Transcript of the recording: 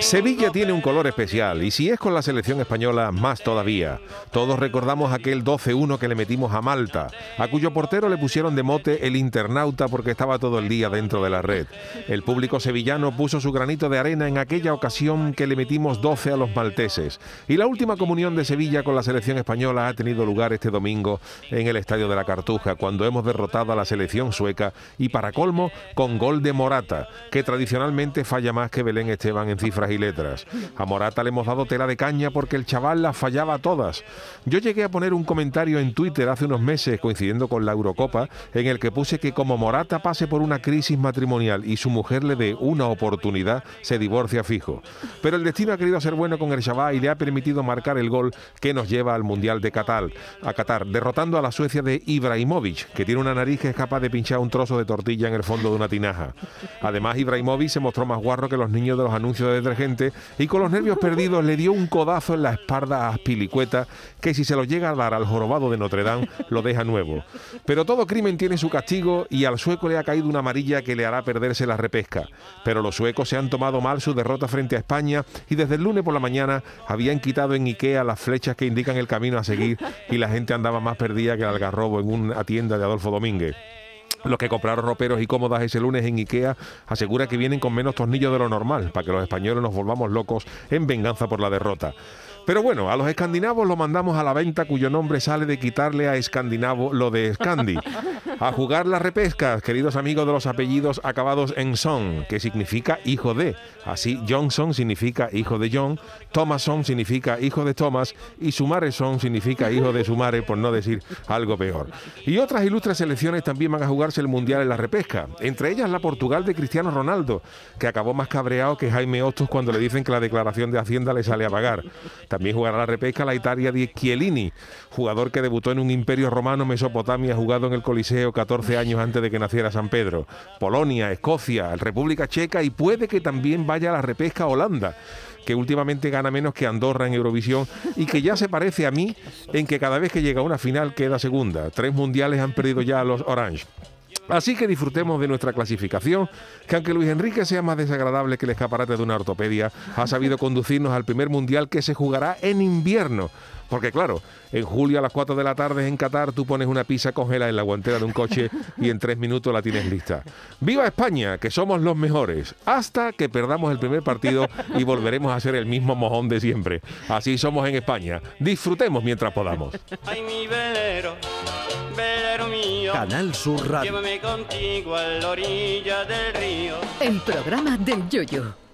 Sevilla tiene un color especial y si es con la selección española, más todavía. Todos recordamos aquel 12-1 que le metimos a Malta, a cuyo portero le pusieron de mote el internauta porque estaba todo el día dentro de la red. El público sevillano puso su granito de arena en aquella ocasión que le metimos 12 a los malteses. Y la última comunión de Sevilla con la selección española ha tenido lugar este domingo en el Estadio de la Cartuja, cuando hemos derrotado a la selección sueca y para colmo con gol de Morata, que tradicionalmente falla más que Belén Esteban en cifras y letras. A Morata le hemos dado tela de caña porque el chaval las fallaba todas. Yo llegué a poner un comentario en Twitter hace unos meses, coincidiendo con la Eurocopa, en el que puse que como Morata pase por una crisis matrimonial y su mujer le dé una oportunidad, se divorcia fijo. Pero el destino ha querido ser bueno con el chaval y le ha permitido marcar el gol que nos lleva al Mundial de Qatar, a Qatar, derrotando a la Suecia de Ibrahimovic, que tiene una nariz que es capaz de pinchar un trozo de tortilla en el fondo de una tinaja. Además, Ibrahimovic se mostró más guarro que los niños de los anuncio de detergente y con los nervios perdidos le dio un codazo en la espalda a Pilicueta que si se lo llega a dar al jorobado de Notre Dame lo deja nuevo. Pero todo crimen tiene su castigo y al sueco le ha caído una amarilla que le hará perderse la repesca. Pero los suecos se han tomado mal su derrota frente a España y desde el lunes por la mañana habían quitado en Ikea las flechas que indican el camino a seguir y la gente andaba más perdida que el algarrobo en una tienda de Adolfo Domínguez. Los que compraron roperos y cómodas ese lunes en Ikea asegura que vienen con menos tornillos de lo normal, para que los españoles nos volvamos locos en venganza por la derrota. Pero bueno, a los escandinavos lo mandamos a la venta cuyo nombre sale de quitarle a escandinavo lo de Scandi. A jugar las repescas, queridos amigos de los apellidos acabados en son, que significa hijo de. Así, Johnson significa hijo de John, Thomason significa hijo de Thomas y Sumareson significa hijo de Sumare, por no decir algo peor. Y otras ilustres selecciones también van a jugarse el Mundial en la repesca, entre ellas la Portugal de Cristiano Ronaldo, que acabó más cabreado que Jaime Hostos cuando le dicen que la declaración de Hacienda le sale a pagar. También jugará la repesca la Italia de Chiellini, jugador que debutó en un imperio romano Mesopotamia, jugado en el Coliseo 14 años antes de que naciera San Pedro. Polonia, Escocia, República Checa y puede que también vaya a la repesca Holanda que últimamente gana menos que Andorra en Eurovisión y que ya se parece a mí en que cada vez que llega a una final queda segunda. Tres mundiales han perdido ya a los Orange. Así que disfrutemos de nuestra clasificación, que aunque Luis Enrique sea más desagradable que el escaparate de una ortopedia, ha sabido conducirnos al primer mundial que se jugará en invierno. Porque claro, en julio a las 4 de la tarde en Qatar tú pones una pizza congelada en la guantera de un coche y en tres minutos la tienes lista. ¡Viva España! Que somos los mejores. Hasta que perdamos el primer partido y volveremos a ser el mismo mojón de siempre. Así somos en España. Disfrutemos mientras podamos. Ay, mi velero, velero mío. Canal Sur Radio. Llévame contigo a la orilla del río. El programa del Yoyo.